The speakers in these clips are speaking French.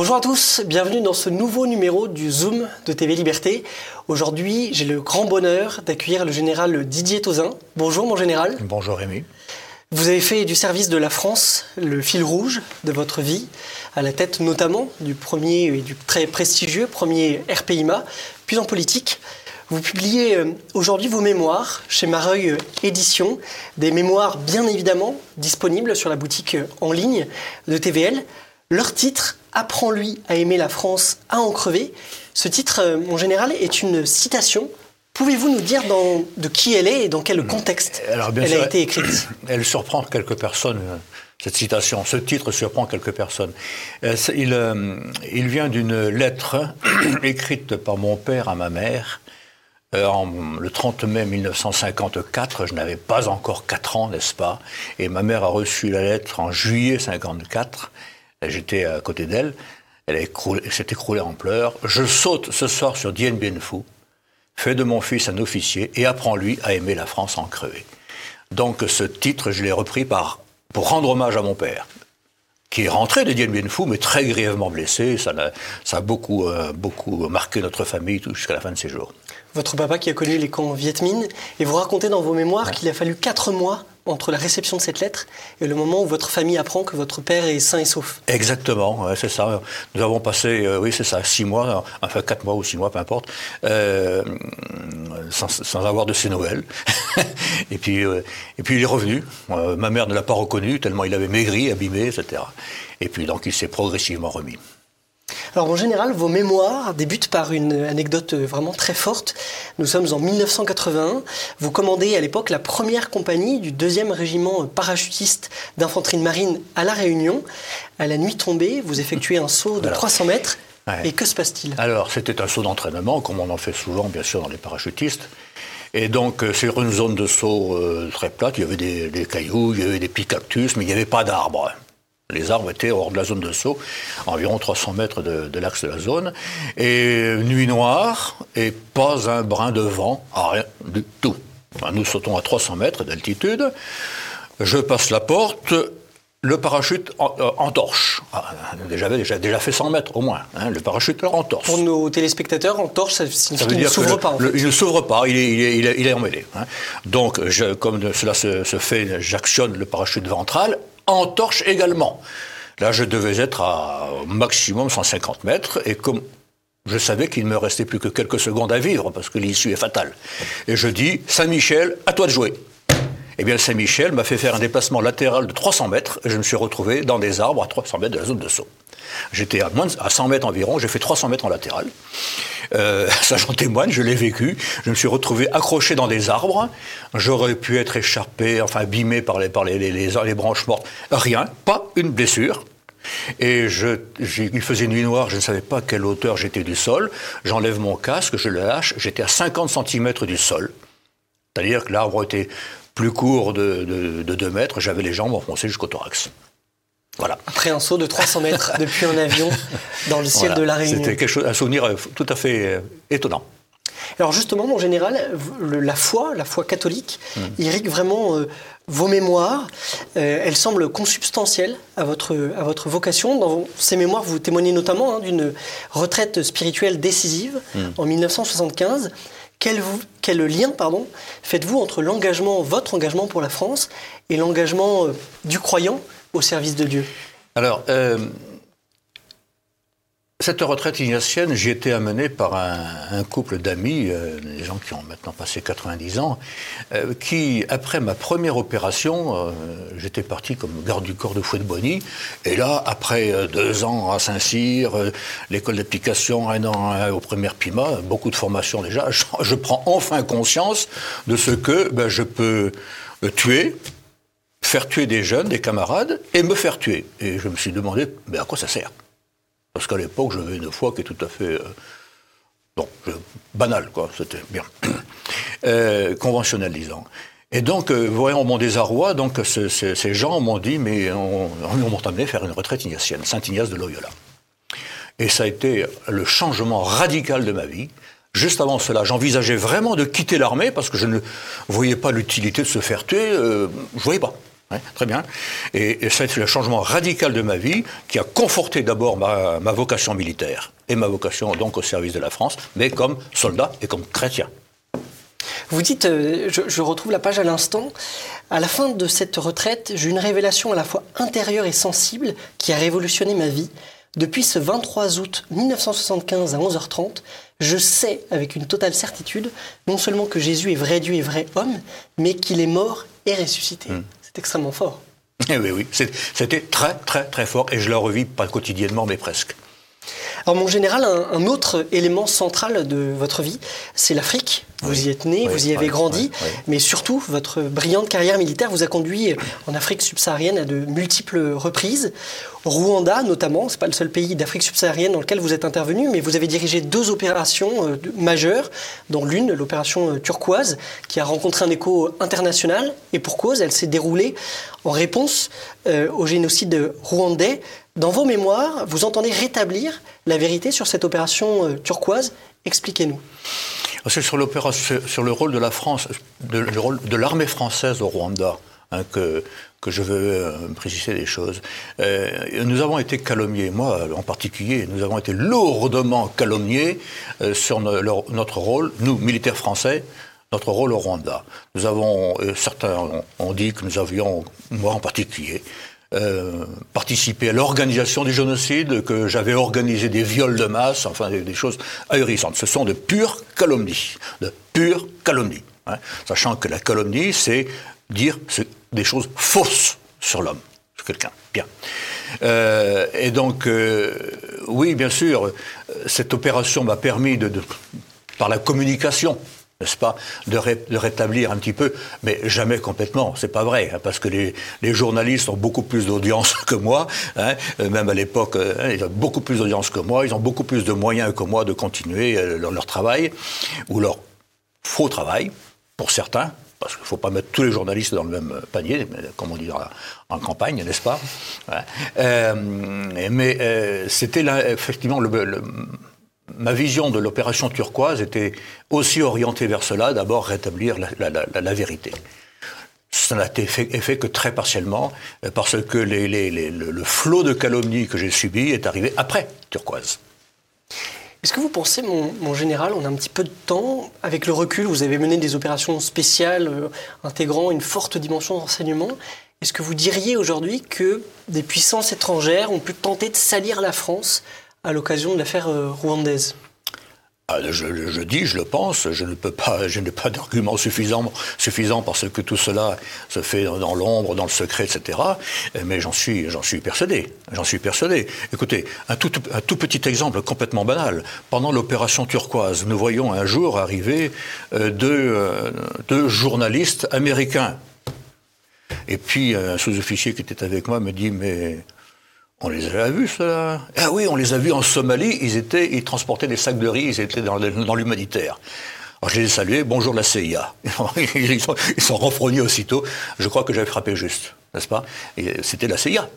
Bonjour à tous, bienvenue dans ce nouveau numéro du Zoom de TV Liberté. Aujourd'hui, j'ai le grand bonheur d'accueillir le général Didier Tauzin. Bonjour mon général. Bonjour Rémi. Vous avez fait du service de la France le fil rouge de votre vie, à la tête notamment du premier et du très prestigieux premier RPIMA, puis en politique. Vous publiez euh, aujourd'hui vos mémoires chez Mareuil Éditions, des mémoires bien évidemment disponibles sur la boutique en ligne de TVL. Leur titre, Apprends-lui à aimer la France, à en crever. Ce titre, euh, en général, est une citation. Pouvez-vous nous dire de qui elle est et dans quel contexte elle a été écrite Elle surprend quelques personnes, euh, cette citation. Ce titre surprend quelques personnes. Euh, il, il vient d'une lettre écrite par mon père à ma mère. le 30 mai 1954, je n'avais pas encore 4 ans, n'est-ce pas? Et ma mère a reçu la lettre en juillet 1954. J'étais à côté d'elle. Elle s'est écroulée en pleurs. Je saute ce soir sur Dien Bien Phu, fais de mon fils un officier et apprends-lui à aimer la France en crever. Donc ce titre, je l'ai repris par, pour rendre hommage à mon père, qui est rentré de Dien Bien Phu, mais très grièvement blessé. Ça a, ça a beaucoup, euh, beaucoup marqué notre famille jusqu'à la fin de ses jours. Votre papa qui a connu les camps Viet Minh, et vous racontez dans vos mémoires qu'il a fallu quatre mois entre la réception de cette lettre et le moment où votre famille apprend que votre père est sain et sauf. Exactement, c'est ça. Nous avons passé, euh, oui, c'est ça, six mois, enfin quatre mois ou six mois, peu importe, euh, sans, avoir de ses nouvelles. et, puis, euh, et puis il est revenu. ma mère ne l'a pas reconnu tellement il avait maigri, abîmé, etc. Et puis donc il s'est progressivement remis. Alors en général, vos mémoires débutent par une anecdote vraiment très forte. Nous sommes en 1981. Vous commandez à l'époque la première compagnie du deuxième régiment parachutiste d'infanterie de marine à La Réunion. À la nuit tombée, vous effectuez un saut de 300 mètres. Et que se passe-t-il? Alors c'était un saut d'entraînement, comme on en fait souvent bien sûr dans les parachutistes. Et donc, euh, sur une zone de saut euh, très plate, il y avait des, des, cailloux, il y avait des petits cactus, mais il n'y avait pas d'arbres. Les arbres étaient hors de la zone de saut, environ 300 mètres de, l'axe de la zone. Et nuit noire, et pas un brin de vent, rien du tout. nous sautons à 300 mètres d'altitude. Je passe la porte, le parachute en, torche. Ah, déjà, déjà, déjà fait 100 mètres au moins. Hein, le parachute en torche. Pour nos téléspectateurs, en torche, ça signifie qu'il ne s'ouvre pas. il ne s'ouvre pas, il est, il est, il est, emmêlé. Hein. Donc, je, comme cela se, se fait, j'actionne le parachute ventral en torche également. Là, je devais être à maximum 150 mètres, et comme je savais qu'il ne me restait plus que quelques secondes à vivre, parce que l'issue est fatale. Et je dis, Saint-Michel, à toi de jouer. Eh bien, Saint-Michel m'a fait faire un déplacement latéral de 300 mètres, et je me suis retrouvé dans des arbres à 300 mètres de la zone de saut. J'étais à, moins à 100 mètres environ, j'ai fait 300 mètres en latéral. Euh, ça j'en témoigne, je l'ai vécu. Je me suis retrouvé accroché dans des arbres. J'aurais pu être écharpé, enfin abîmé par les, branches mortes. Rien, pas une blessure. Et il faisait nuit noire, je ne savais pas à quelle hauteur j'étais du sol. J'enlève mon casque, je le lâche, j'étais à 50 cm du sol. C'est-à-dire que l'arbre était plus court de, de, de 2 mètres, j'avais les jambes enfoncées jusqu'au thorax. Après un saut de 300 mètres depuis un avion dans le ciel de la Réunion. C'était quelque chose, un souvenir euh, tout à fait euh, étonnant. Alors justement, mon général, la foi, la foi catholique, hmm. irrigue vraiment euh, vos mémoires. elle semble consubstantielle à votre, à votre vocation. Dans ces mémoires, vous témoignez notamment hein, d'une retraite spirituelle décisive hmm. en 1975. Quel, quel lien pardon, faites-vous entre l'engagement, votre engagement pour la France et l'engagement du croyant au service de Dieu. Alors, euh, cette retraite ignatienne, j'y étais amené par un, couple d'amis, euh, des gens qui ont maintenant passé 90 ans, euh, qui, après ma première opération, j'étais parti comme garde du corps de Fouet de Bonny, et là, après deux ans à Saint-Cyr, l'école d'application, un an au premier PIMA, beaucoup de formation déjà, je, prends enfin conscience de ce que ben, je peux tuer, faire tuer des jeunes, des camarades, et me faire tuer. Et je me suis demandé, mais à quoi ça sert? Parce qu'à l'époque, j'avais une foi qui est tout à fait... Euh, bon, banale, quoi, c'était bien. Euh, conventionnel, disons. Et donc, euh, voyant mon désarroi, donc ces gens m'ont dit, mais on, on m'a amené faire une retraite ignatienne, Saint-Ignace de Loyola. Et ça a été le changement radical de ma vie. Juste avant cela, j'envisageais vraiment de quitter l'armée parce que je ne voyais pas l'utilité de se faire tuer. je ne voyais pas. Très bien. Et, ça a été le changement radical de ma vie qui a conforté d'abord ma, ma, vocation militaire et ma vocation donc au service de la France, mais comme soldat et comme chrétien. Vous dites, euh, je, retrouve la page à l'instant, à la fin de cette retraite, j'ai une révélation à la fois intérieure et sensible qui a révolutionné ma vie. Depuis ce 23 août 1975 à 11h30, je sais avec une totale certitude non seulement que Jésus est vrai Dieu et vrai homme, mais qu'il est mort et ressuscité. Hmm. C'est extrêmement fort. Eh oui, oui, c'était très, très, très fort et je le revis pas quotidiennement, mais presque. Alors, mon général, un, autre élément central de votre vie, c'est l'Afrique. Vous y êtes né, vous y avez grandi, mais surtout, votre brillante carrière militaire vous a conduit en Afrique subsaharienne à de multiples reprises. Rwanda, notamment, c'est pas le seul pays d'Afrique subsaharienne dans lequel vous êtes intervenu, mais vous avez dirigé deux opérations euh, majeures, dont l'une, l'opération euh, turquoise, qui a rencontré un écho international, et pour cause, elle s'est déroulée en réponse euh, au génocide rwandais. Dans vos mémoires, vous entendez rétablir la vérité sur cette opération euh, turquoise. Expliquez-nous. C'est sur, sur le rôle de la France, le rôle de l'armée française au Rwanda. Hein, que, que je veux euh, préciser des choses. Euh, nous avons été calomniés, moi en particulier, nous avons été lourdement calomniés sur notre rôle, nous, militaires français, notre rôle au Rwanda. Nous avons, certains ont dit que nous avions, moi en particulier, euh, participé à l'organisation du génocide, que j'avais organisé des viols de masse, enfin des, choses ahurissantes. Ce sont de pures calomnies, de pures calomnies. Hein. sachant que la calomnie, c'est dire des choses fausses sur l'homme, sur quelqu'un. Bien. Euh, et donc, euh, oui, bien sûr, cette opération m'a permis de, par la communication, n'est-ce pas, de, rétablir un petit peu, mais jamais complètement, c'est pas vrai, hein, parce que les, journalistes ont beaucoup plus d'audience que moi, hein, euh, même à l'époque, hein, ils ont beaucoup plus d'audience que moi, ils ont beaucoup plus de moyens que moi de continuer euh, leur, travail, ou leur faux travail, pour certains, parce qu'il ne faut pas mettre tous les journalistes dans le même panier, comme on dit en campagne, n'est-ce pas euh, Mais c'était effectivement le, ma vision de l'opération turquoise était aussi orientée vers cela, d'abord rétablir la, vérité. Ça n'a été fait, que très partiellement, euh, parce que le, flot de calomnies que j'ai subi est arrivé après turquoise. Est-ce que vous pensez, mon, général, on a un petit peu de temps, avec le recul, vous avez mené des opérations spéciales euh, intégrant une forte dimension de renseignement. Est-ce que vous diriez aujourd'hui que des puissances étrangères ont pu tenter de salir la France à l'occasion de l'affaire euh, rwandaise ah, je, dis, je le pense, je ne peux pas, je n'ai pas d'argument suffisant, suffisant parce que tout cela se fait dans l'ombre, dans le secret, etc. Mais j'en suis, j'en suis persuadé, j'en suis persuadé. Écoutez, un tout, un tout, petit exemple complètement banal. Pendant l'opération turquoise, nous voyons un jour arriver euh, deux, euh, deux journalistes américains. Et puis un sous-officier qui était avec moi me dit, mais on les a vus, cela Ah oui, on les a vus en Somalie, ils, étaient, ils transportaient des sacs de riz, ils étaient dans, l'humanitaire. Alors je les ai salués, bonjour la CIA. Ils sont, ils aussitôt. Je crois que j'avais frappé juste, n'est-ce pas? C'était la CIA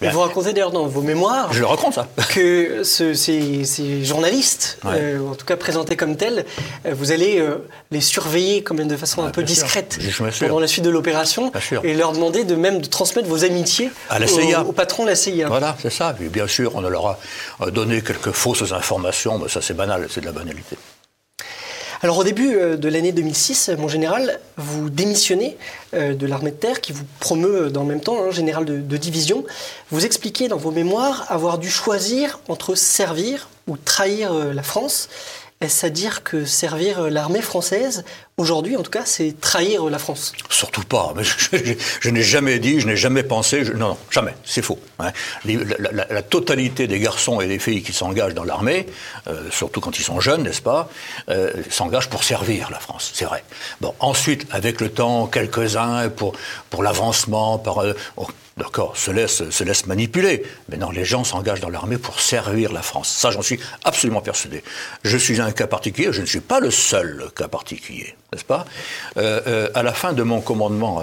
vous racontez d'ailleurs dans vos mémoires. Je le raconte ça. Que ces, journalistes, euh, en tout cas présentés comme tels, euh, vous allez euh, les surveiller comme de façon un peu discrète pendant la suite de l'opération et leur demander de même de transmettre vos amitiés à la CIA. Au, patron de la CIA. Voilà, c'est ça. bien sûr, on leur a donné quelques fausses informations, mais ça c'est banal, c'est de la banalité. Alors au début euh, de l'année 2006, mon général, vous démissionnez euh, de l'armée de terre qui vous promeut euh, dans le même temps, hein, général de, de, division. Vous expliquez dans vos mémoires avoir dû choisir entre servir ou trahir la France. Est-ce à dire que servir l'armée française, aujourd'hui en tout cas, c'est trahir la France Surtout pas. Je, n'ai jamais dit, je n'ai jamais pensé. non, non, jamais. C'est faux. Hein. La, totalité des garçons et des filles qui s'engagent dans l'armée, euh, surtout quand ils sont jeunes, n'est-ce pas, euh, s'engagent pour servir la France. C'est vrai. Bon, ensuite, avec le temps, quelques-uns pour, pour l'avancement, par. Euh, d'accord, se laisse, se laisse manipuler. Mais non, les gens s'engagent dans l'armée pour servir la France. Ça, j'en suis absolument persuadé. Je suis un cas particulier, je ne suis pas le seul cas particulier, n'est-ce pas euh, euh, À la fin de mon commandement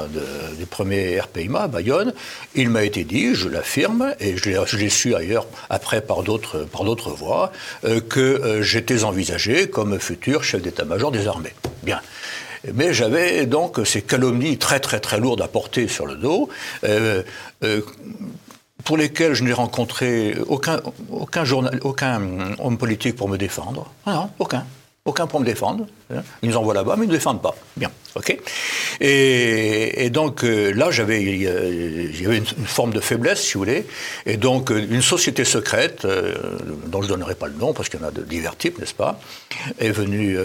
du premier RPIMA à Bayonne, il m'a été dit, je l'affirme, et je l'ai su ailleurs après par d'autres voies, euh, que j'étais envisagé comme futur chef d'état-major des armées. Bien. Mais j'avais donc ces calomnies très très très lourdes à porter sur le dos, pour lesquelles je n'ai rencontré aucun, aucun, journal, aucun homme politique pour me défendre. Ah non, aucun aucun pour me défendre. Hein. Ils nous envoient là-bas, mais ils ne défendent pas. Bien, ok. Et, donc euh, là, j'avais, y avait une, forme de faiblesse, si vous voulez. Et donc euh, une société secrète, euh, dont je ne donnerai pas le nom parce qu'il y en a de divers types, n'est-ce pas, est venue,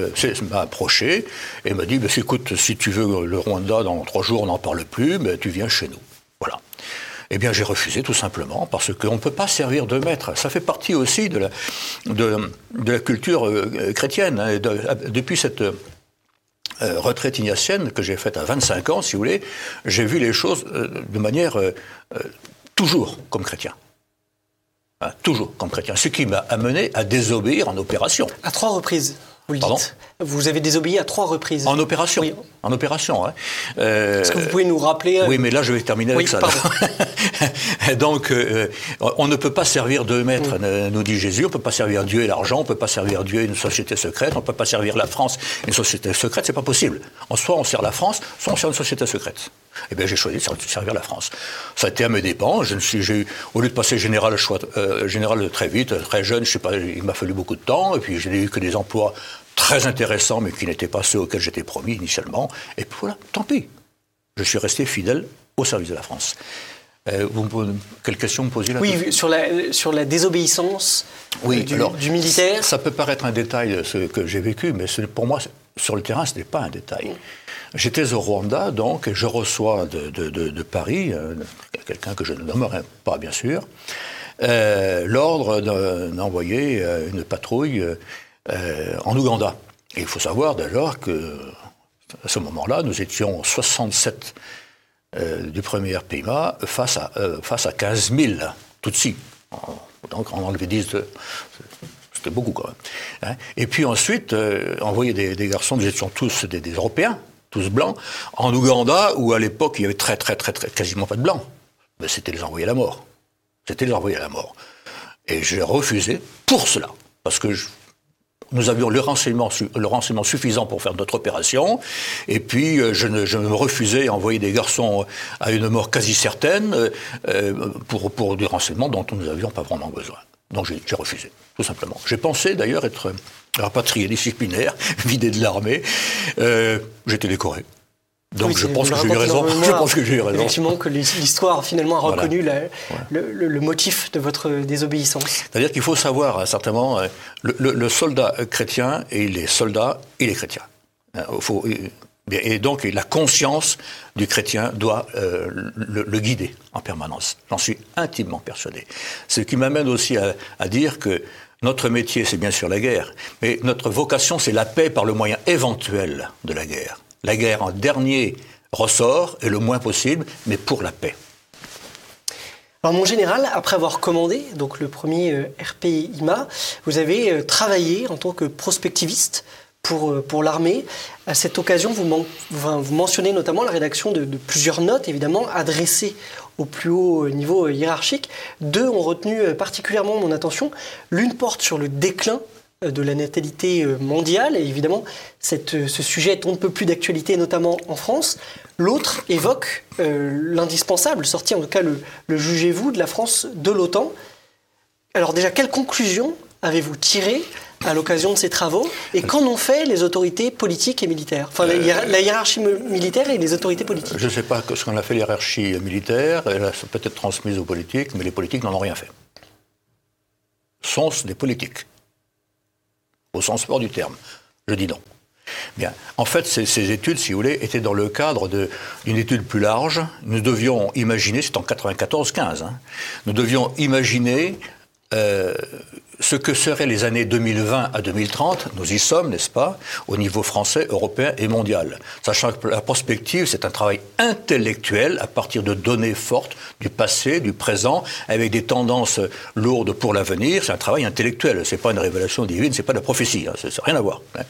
m'a approché et m'a dit, bah, écoute, si tu veux le Rwanda dans trois jours, on n'en parle plus, mais tu viens chez nous. Voilà. Eh bien, j'ai refusé tout simplement parce qu'on ne peut pas servir de maître. Ça fait partie aussi de la, de, la culture euh, chrétienne. Hein, depuis cette euh, retraite ignatienne que j'ai faite à 25 ans, si vous voulez, j'ai vu les choses euh, de manière toujours comme chrétien. Hein, toujours comme chrétien. Ce qui m'a amené à désobéir en opération. À trois reprises vous le dites. Vous avez désobéi à trois reprises. En opération. Oui. En opération. Hein. Euh, Est-ce que vous pouvez nous rappeler euh, Oui, mais là, je vais terminer avec ça. Donc, euh, on ne peut pas servir deux maîtres, nous dit Jésus. On ne peut pas servir Dieu et l'argent. On ne peut pas servir Dieu et une société secrète. On ne peut pas servir la France et une société secrète. C'est pas possible. En soit on sert la France, soit on sert une société secrète. Eh bien, j'ai choisi de servir la France. Ça a été à mes dépens. Je suis, j'ai au lieu de passer général, choix, général très vite, très jeune, je sais pas, il m'a fallu beaucoup de temps. Et puis, je n'ai eu que des emplois très intéressants, mais qui n'étaient pas ceux auxquels j'étais promis initialement. Et puis voilà, tant pis. Je suis resté fidèle au service de la France. Euh, vous, quelle question me posez là Oui, sur la, sur la désobéissance oui, du, du, militaire. Ça, peut paraître un détail, ce que j'ai vécu, mais pour moi, sur le terrain, ce n'est pas un détail. J'étais au Rwanda, donc, et je reçois de, de, Paris, euh, quelqu'un que je ne nommerai pas, bien sûr, euh, l'ordre d'envoyer une patrouille euh, en Ouganda. Et il faut savoir d'ailleurs que à ce moment-là, nous étions 67 euh, du premier RPIMA face à, euh, face à 15 000 Tutsis. Donc on enlevé 10 C'était beaucoup quand même. Hein. Et puis ensuite, envoyer des, garçons, nous étions tous des, des, Européens, tous blancs, en Ouganda, où à l'époque il y avait très, très, très, très, quasiment pas de blancs. Mais c'était les envoyer à la mort. C'était les envoyer à la mort. Et j'ai refusé pour cela. Parce que je, nous avions le renseignement, suffisant pour faire notre opération. Et puis, euh, je, me refusais à envoyer des garçons à une mort quasi certaine euh, euh, pour, pour des renseignements dont nous n'avions pas vraiment besoin. Donc j'ai refusé, tout simplement. J'ai pensé d'ailleurs être rapatrié disciplinaire, vidé de l'armée. Euh, J'étais décoré. Donc je, pense que j'ai eu raison. je pense que j'ai eu raison. Effectivement, que l'histoire finalement a reconnu le, motif de votre désobéissance. C'est-à-dire qu'il faut savoir, hein, certainement, euh, le, soldat chrétien et les soldats, il est chrétien. Faut, et donc la conscience du chrétien doit euh, le, guider en permanence. J'en suis intimement persuadé. Ce qui m'amène aussi à, à dire que notre métier, c'est bien sûr la guerre, mais notre vocation, c'est la paix par le moyen éventuel de la guerre la guerre en dernier ressort, et le moins possible, mais pour la paix. Alors mon général, après avoir commandé donc le premier euh, RPIMA, vous avez euh, travaillé en tant que prospectiviste pour, euh, pour l'armée. À cette occasion, vous, vous, mentionnez notamment la rédaction de, de, plusieurs notes, évidemment, adressées au plus haut niveau hiérarchique. Deux ont retenu particulièrement mon attention. L'une porte sur le déclin de la natalité euh, mondiale, et évidemment, euh, ce sujet est on ne peut plus d'actualité, notamment en France. L'autre évoque euh, l'indispensable, sorti en tout cas le, jugez-vous, de la France de l'OTAN. Alors déjà, quelles conclusions avez-vous tirées à l'occasion de ces travaux Et qu'en ont fait les autorités politiques et militaires? Enfin, la, hiérarchie militaire et les autorités politiques. Je ne sais pas ce qu'on a fait, la hiérarchie militaire. Elle a peut-être transmise aux politiques, mais les politiques n'en ont rien fait. Sont des politiques au sens fort du terme. Je dis non. Bien. En fait, ces, études, si vous voulez, étaient dans le cadre d'une étude plus large. Nous devions imaginer, c'est en 94-15, hein, nous devions imaginer euh, ce que seraient les années 2020 à 2030, nous y sommes, n'est-ce pas, au niveau français, européen et mondial. Sachant que la prospective, c'est un travail intellectuel à partir de données fortes du passé, du présent, avec des tendances lourdes pour l'avenir. C'est un travail intellectuel, c'est pas une révélation divine, c'est pas de la prophétie, hein, ça n'a rien à voir. Hein.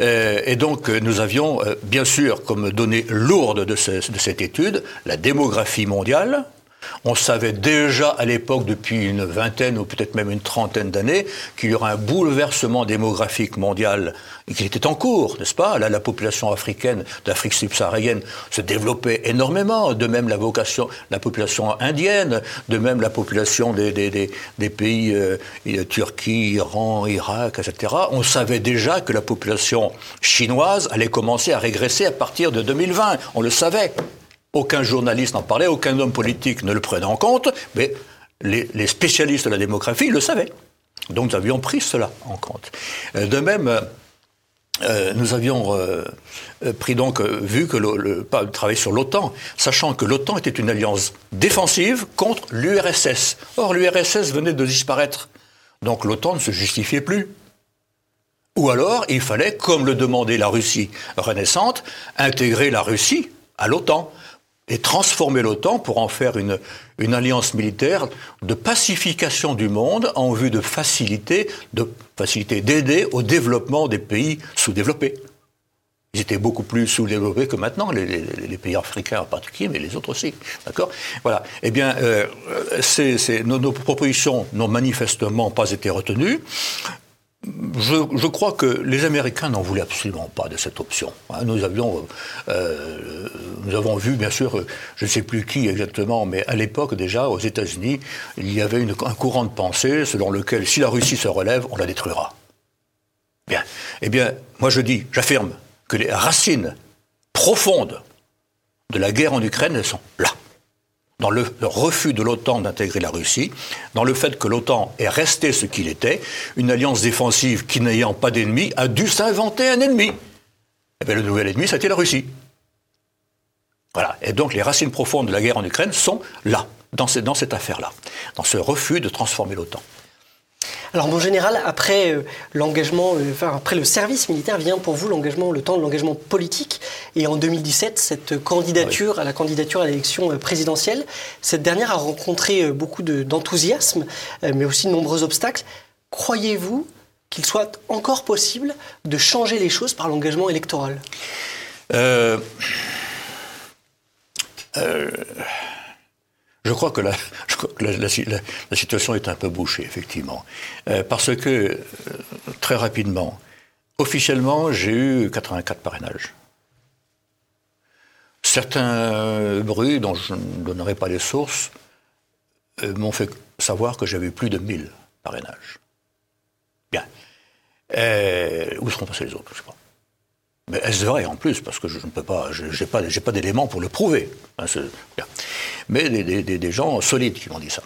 Euh, et donc, nous avions, euh, bien sûr, comme données lourdes de, de cette étude, la démographie mondiale, On savait déjà à l'époque, depuis une vingtaine ou peut-être même une trentaine d'années, qu'il y aurait un bouleversement démographique mondial qui était en cours, n'est-ce pas? Là, la population africaine d'Afrique subsaharienne se développait énormément, de même la, population indienne, de même la population des, des, pays euh, Turquie, Iran, Irak, etc. On savait déjà que la population chinoise allait commencer à régresser à partir de 2020. On le savait. Aucun journaliste n'en parlait, aucun homme politique ne le prenait en compte, mais les, spécialistes de la démographie le savaient. Donc nous avions pris cela en compte. Euh, de même, euh, nous avions euh, pris donc vu que le, le sur l'OTAN, sachant que l'OTAN était une alliance défensive contre l'URSS. Or l'URSS venait de disparaître, donc l'OTAN ne se justifiait plus. Ou alors il fallait, comme le demandait la Russie renaissante, intégrer la Russie à l'OTAN et transformer l'OTAN pour en faire une, alliance militaire de pacification du monde en vue de faciliter, de faciliter, d'aider au développement des pays sous-développés. Ils étaient beaucoup plus sous-développés que maintenant, les, pays africains en particulier, mais les autres aussi. D'accord? Voilà. Eh bien, euh, nos, propositions n'ont manifestement pas été retenues je, crois que les Américains n'en voulaient absolument pas de cette option. Hein. Euh, nous avons vu, bien sûr, je ne sais plus qui exactement, mais à l'époque déjà, aux États-Unis, il y avait un courant de pensée selon lequel si la Russie se relève, on la détruira. Bien. Eh bien, moi je dis, j'affirme que les racines profondes de la guerre en Ukraine, sont là dans le refus de l'OTAN d'intégrer la Russie, dans le fait que l'OTAN est resté ce qu'il était, une alliance défensive qui n'ayant pas d'ennemi a dû s'inventer un ennemi. Et eh bien, le nouvel ennemi, c'était la Russie. Voilà. Et donc les racines profondes de la guerre en Ukraine sont là, dans, dans cette affaire-là, dans ce refus de transformer l'OTAN. Alors mon général, après euh, l'engagement, euh, enfin, après le service militaire, vient pour vous l'engagement, le temps de l'engagement politique. Et en 2017, cette candidature à la candidature à l'élection euh, présidentielle, cette dernière a rencontré beaucoup d'enthousiasme, mais aussi de nombreux obstacles. Croyez-vous qu'il soit encore possible de changer les choses par l'engagement électoral? Je crois que la, situation est un peu bouchée, effectivement. Euh, parce que, euh, très rapidement, officiellement, j'ai eu 84 parrainages. Certains bruits, dont je ne donnerai pas les sources, euh, m'ont fait savoir que j'avais plus de 1000 parrainages. Bien. où seront passés les autres Je sais pas. Mais est-ce vrai en plus Parce que je ne peux pas, je n'ai pas, pas d'éléments pour le prouver. Hein, mais des, gens solides qui m'ont dit ça.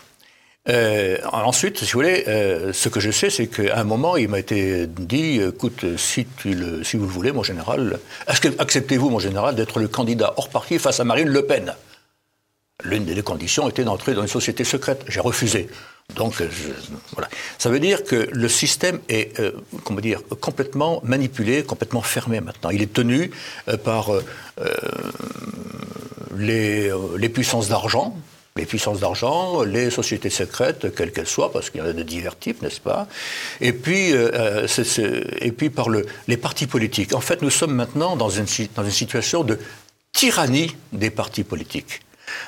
Euh, ensuite, si vous voulez, euh, ce que je sais, c'est qu'à un moment, il m'a été dit, écoute, si, le, si vous le voulez, mon général, acceptez-vous, mon général, d'être le candidat hors parti face à Marine Le Pen? L'une des conditions était d'entrer dans une société secrète. J'ai refusé. Donc, euh, voilà. Ça veut dire que le système est, euh, comment dire, complètement manipulé, complètement fermé maintenant. Il est tenu euh, par les, puissances d'argent, les puissances d'argent, les sociétés secrètes, quelles qu'elles soient, parce qu'il y en a de divers types, n'est-ce pas? Et puis, et puis par le, les partis politiques. En fait, nous sommes maintenant dans une, dans une situation de tyrannie des partis politiques,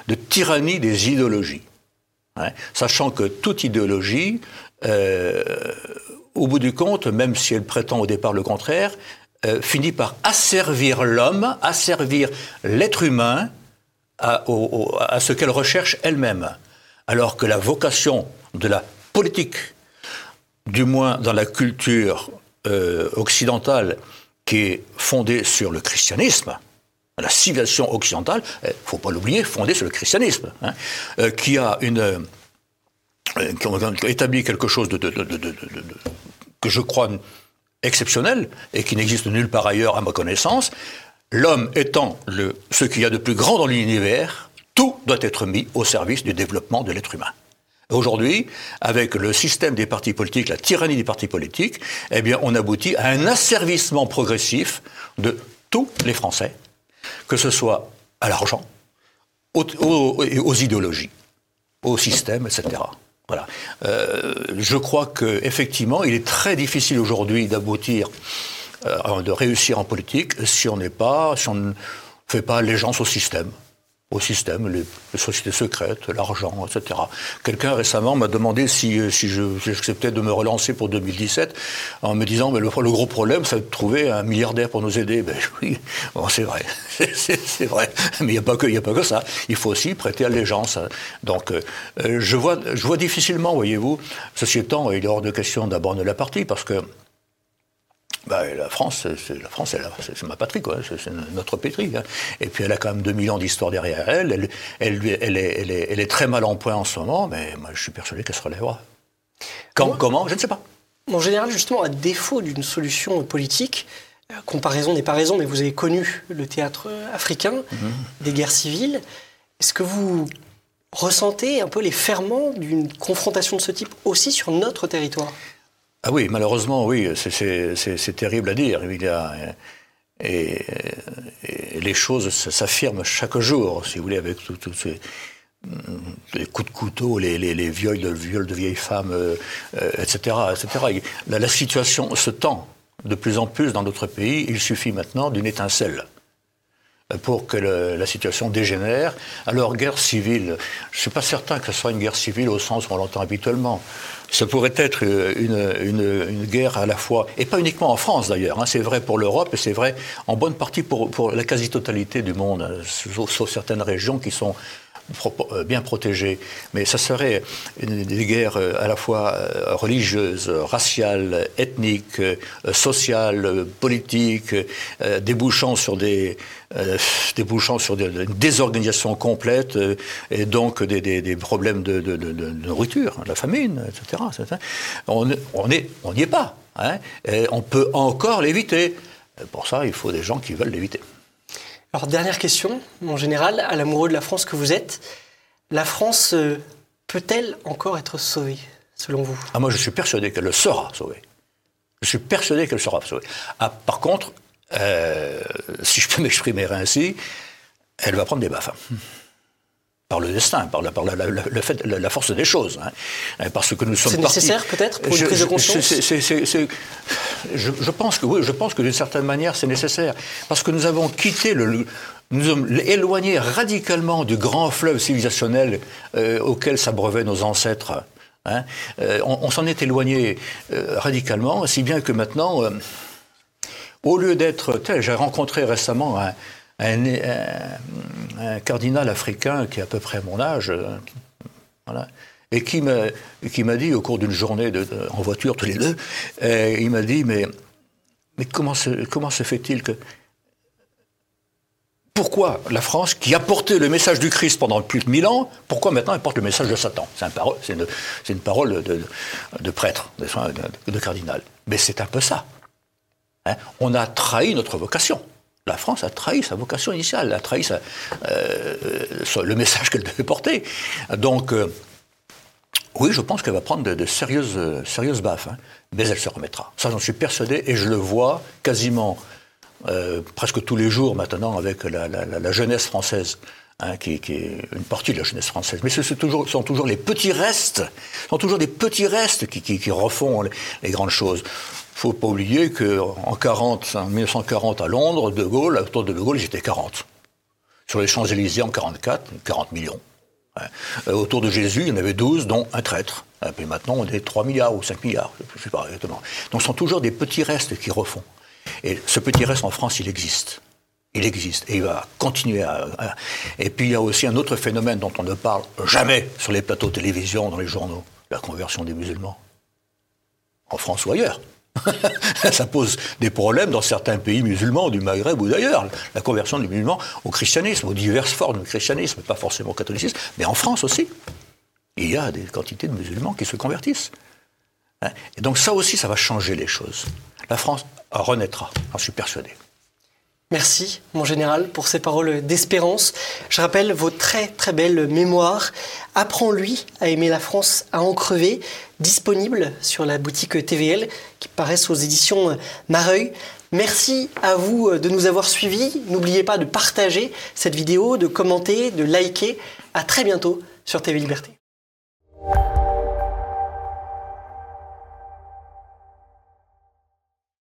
de tyrannie des idéologies. Sachant que toute idéologie, euh, au bout du compte, même si elle prétend au départ le contraire, euh, finit par asservir l'homme, asservir l'être humain à, ce qu'elle recherche elle-même. Alors que la vocation de la politique, du moins dans la culture euh, occidentale, qui est fondée sur le christianisme, la civilisation occidentale, il ne faut pas l'oublier, fondée sur le christianisme, hein, euh, qui a une euh, qui établi quelque chose de, que je crois exceptionnel et qui n'existe nulle part ailleurs à ma connaissance. L'homme étant le, ce qu'il y a de plus grand dans l'univers, tout doit être mis au service du développement de l'être humain. Aujourd'hui, avec le système des partis politiques, la tyrannie des partis politiques, eh bien, on aboutit à un asservissement progressif de tous les Français que ce soit à l'argent, aux, idéologies, au système, etc. Voilà. Euh, je crois qu'effectivement, il est très difficile aujourd'hui d'aboutir, euh, de réussir en politique si on n'est pas, si on ne fait pas allégeance au système. Au système, les, sociétés secrètes, l'argent, etc. Quelqu'un récemment m'a demandé si, euh, si j'acceptais de me relancer pour 2017 en me disant mais le, gros problème, c'est de trouver un milliardaire pour nous aider. Ben oui, bon, c'est vrai, c'est vrai. Mais il n'y a, pas que, a pas que ça. Il faut aussi prêter allégeance. Donc euh, euh, je, vois, je vois difficilement, voyez-vous, ceci étant, il est hors de question d'abandonner la partie parce que bah, la France, c'est la France, c'est ma patrie, quoi. C'est notre pétri. Hein. Et puis elle a quand même 2000 ans d'histoire derrière elle. Elle, elle, elle, est, elle, est, très mal en point en ce moment, mais moi je suis persuadé qu'elle se relèvera. Quand, comment Je ne sais pas. En général, justement, à défaut d'une solution politique, euh, comparaison n'est pas raison, mais vous avez connu le théâtre africain, mhm. des guerres civiles. Est-ce que vous ressentez un peu les ferments d'une confrontation de ce type aussi sur notre territoire? Ah oui, malheureusement, oui, c'est terrible à dire. Et, les choses s'affirment chaque jour, si vous voulez, avec tous ces les coups de couteau, les, viols, de, vieilles femmes, etc., euh, etc. La, la, situation se tend de plus en plus dans notre pays. Il suffit maintenant d'une étincelle pour que la situation dégénère. Alors, guerre civile, je ne suis pas certain que ce soit une guerre civile au sens où on l'entend habituellement. Ça pourrait être une, guerre à la fois, et pas uniquement en France d'ailleurs, hein, c'est vrai pour l'Europe et c'est vrai en bonne partie pour, la quasi-totalité du monde, sauf certaines régions qui sont bien protégés. Mais ça serait des guerres euh, à la fois euh, religieuses, raciales, ethniques, sociales, politiques, débouchant sur des débouchant sur une désorganisation complète et donc des, des, problèmes de, de, de, nourriture, la famine, etc. On n'y on est, on est pas. Hein, et on peut encore l'éviter. Pour ça, il faut des gens qui veulent l'éviter. Alors, dernière question, en général, à l'amoureux de la France que vous êtes, la France euh, peut-elle encore être sauvée, selon vous? Ah, Moi, je suis persuadé qu'elle le sera sauvée. Je suis persuadé qu'elle sera sauvée. Ah, par contre, euh, si je peux m'exprimer ainsi, elle va prendre des baffes par le destin, par la, par la, le fait, la, force des choses. Hein. Parce que nous sommes. C'est nécessaire peut-être pour une prise de conscience. je, pense que oui, je pense que d'une certaine manière c'est nécessaire parce que nous avons quitté le, nous sommes éloignés radicalement du grand fleuve civilisationnel euh, auquel s'abreuvaient nos ancêtres. Hein. Euh, on, s'en est éloigné euh, radicalement, si bien que maintenant, au lieu d'être, j'ai rencontré récemment un, un, cardinal africain qui est à peu près mon âge, euh, et qui m'a, dit au cours d'une journée de, en voiture tous les deux, euh, il m'a dit mais, comment se, fait-il que pourquoi la France, qui a porté le message du Christ pendant plus de mille ans, pourquoi maintenant elle porte le message de Satan? C'est, une, parole de, de prêtre, de, cardinal. Mais c'est un peu ça. Hein. On a trahi notre vocation la France a trahi sa vocation initiale, a trahi euh, le message qu'elle devait porter. Donc, euh, oui, je pense qu'elle va prendre de, sérieuses, baffes, hein, mais elle se remettra. Ça, j'en suis persuadé, et je le vois quasiment euh, presque tous les jours maintenant avec la, jeunesse française. Hein, qui, est une partie de la jeunesse française. Mais ce sont toujours, les petits restes, sont toujours des petits restes qui, refont les grandes choses faut pas oublier qu'en 40, en 1940 à Londres, De Gaulle, autour de De Gaulle, étaient 40. Sur les Champs-Élysées en 44, 40 millions. Euh, autour de Jésus, il y en avait 12, dont un traître. Et puis maintenant, on est 3 milliards ou 5 milliards, je ne sais pas exactement. Donc ce sont toujours des petits restes qui refont. Et ce petit reste en France, il existe. Il existe et il va continuer à, Et puis il y a aussi un autre phénomène dont on ne parle jamais sur les plateaux de télévision, dans les journaux, la conversion des musulmans. En France ou ailleurs. ça pose des problèmes dans certains pays musulmans, du Maghreb ou d'ailleurs. La conversion des musulmans au christianisme, aux diverses formes de christianisme, pas forcément au catholicisme, mais en France aussi. Il y a des quantités de musulmans qui se convertissent. Hein. Et donc ça aussi, ça va changer les choses. La France renaîtra, j'en suis persuadé. Merci, mon général, pour ces paroles d'espérance. Je rappelle vos très très belles mémoires. Apprends-lui à aimer la France, à en crever, disponible sur la boutique TVL qui paraissent aux éditions Mareuil. Merci à vous de nous avoir suivis. N'oubliez pas de partager cette vidéo, de commenter, de liker. À très bientôt sur TV Liberté.